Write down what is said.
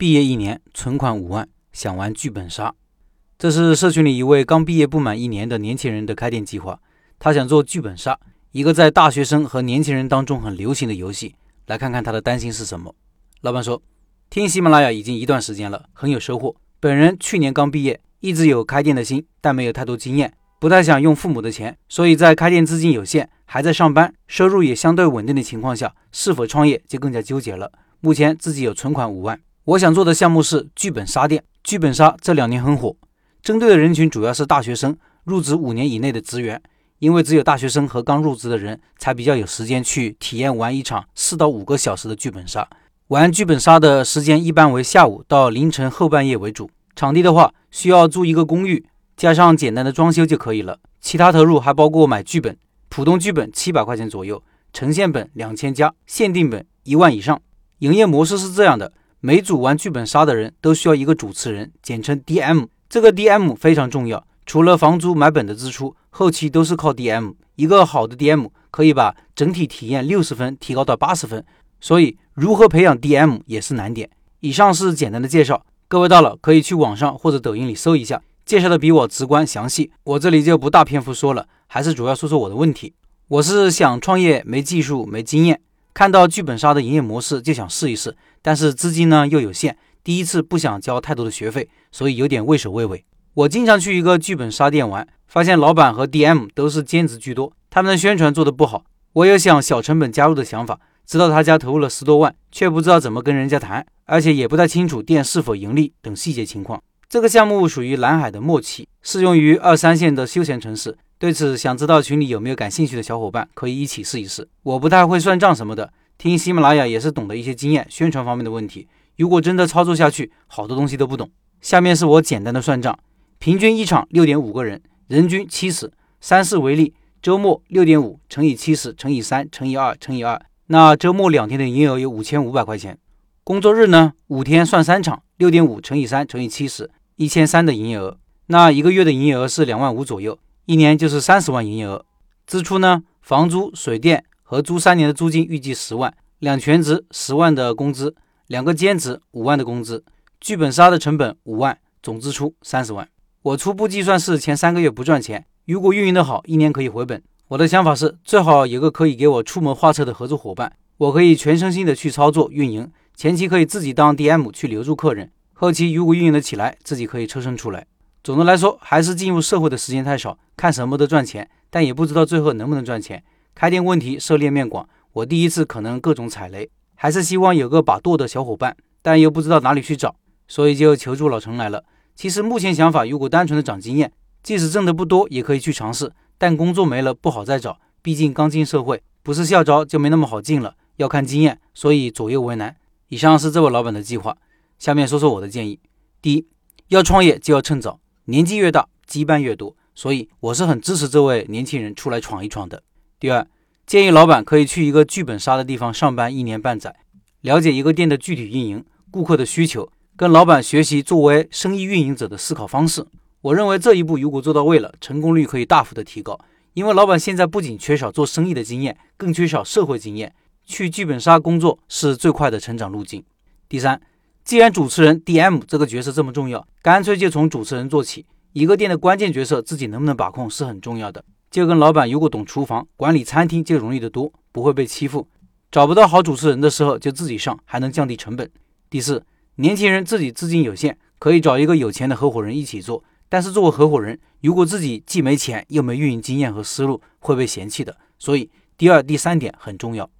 毕业一年，存款五万，想玩剧本杀。这是社群里一位刚毕业不满一年的年轻人的开店计划。他想做剧本杀，一个在大学生和年轻人当中很流行的游戏。来看看他的担心是什么。老板说：“听喜马拉雅已经一段时间了，很有收获。本人去年刚毕业，一直有开店的心，但没有太多经验，不太想用父母的钱，所以在开店资金有限，还在上班，收入也相对稳定的情况下，是否创业就更加纠结了。目前自己有存款五万，我想做的项目是剧本杀店。剧本杀这两年很火。”针对的人群主要是大学生，入职五年以内的职员，因为只有大学生和刚入职的人才比较有时间去体验玩一场四到五个小时的剧本杀。玩剧本杀的时间一般为下午到凌晨后半夜为主。场地的话，需要租一个公寓，加上简单的装修就可以了。其他投入还包括买剧本，普通剧本七百块钱左右，呈现本两千加，限定本一万以上。营业模式是这样的：每组玩剧本杀的人都需要一个主持人，简称 DM。这个 DM 非常重要，除了房租买本的支出，后期都是靠 DM。一个好的 DM 可以把整体体验六十分提高到八十分，所以如何培养 DM 也是难点。以上是简单的介绍，各位到了可以去网上或者抖音里搜一下，介绍的比我直观详细。我这里就不大篇幅说了，还是主要说说我的问题。我是想创业，没技术，没经验，看到剧本杀的营业模式就想试一试，但是资金呢又有限。第一次不想交太多的学费，所以有点畏首畏尾。我经常去一个剧本杀店玩，发现老板和 DM 都是兼职居多，他们的宣传做得不好。我有想小成本加入的想法，知道他家投入了十多万，却不知道怎么跟人家谈，而且也不太清楚店是否盈利等细节情况。这个项目属于蓝海的末期，适用于二三线的休闲城市。对此，想知道群里有没有感兴趣的小伙伴，可以一起试一试。我不太会算账什么的，听喜马拉雅也是懂得一些经验，宣传方面的问题。如果真的操作下去，好多东西都不懂。下面是我简单的算账：平均一场六点五个人，人均七十。三四为例，周末六点五乘以七十乘以三乘以二乘以二，那周末两天的营业额有五千五百块钱。工作日呢，五天算三场，六点五乘以三乘以七十，一千三的营业额。那一个月的营业额是两万五左右，一年就是三十万营业额。支出呢，房租、水电和租三年的租金预计十万，两全职十万的工资。两个兼职五万的工资，剧本杀的成本五万，总支出三十万。我初步计算是前三个月不赚钱，如果运营的好，一年可以回本。我的想法是最好有个可以给我出谋划策的合作伙伴，我可以全身心的去操作运营，前期可以自己当 DM 去留住客人，后期如果运营的起来，自己可以抽身出来。总的来说，还是进入社会的时间太少，看什么都赚钱，但也不知道最后能不能赚钱。开店问题涉猎面广，我第一次可能各种踩雷。还是希望有个把舵的小伙伴，但又不知道哪里去找，所以就求助老陈来了。其实目前想法，如果单纯的涨经验，即使挣得不多，也可以去尝试。但工作没了不好再找，毕竟刚进社会，不是校招就没那么好进了，要看经验，所以左右为难。以上是这位老板的计划，下面说说我的建议。第一，要创业就要趁早，年纪越大羁绊越多，所以我是很支持这位年轻人出来闯一闯的。第二。建议老板可以去一个剧本杀的地方上班一年半载，了解一个店的具体运营、顾客的需求，跟老板学习作为生意运营者的思考方式。我认为这一步如果做到位了，成功率可以大幅的提高。因为老板现在不仅缺少做生意的经验，更缺少社会经验，去剧本杀工作是最快的成长路径。第三，既然主持人 DM 这个角色这么重要，干脆就从主持人做起。一个店的关键角色自己能不能把控是很重要的。就跟老板如果懂厨房管理餐厅就容易得多，不会被欺负。找不到好主持人的时候就自己上，还能降低成本。第四，年轻人自己资金有限，可以找一个有钱的合伙人一起做。但是作为合伙人，如果自己既没钱又没运营经验和思路，会被嫌弃的。所以第二、第三点很重要。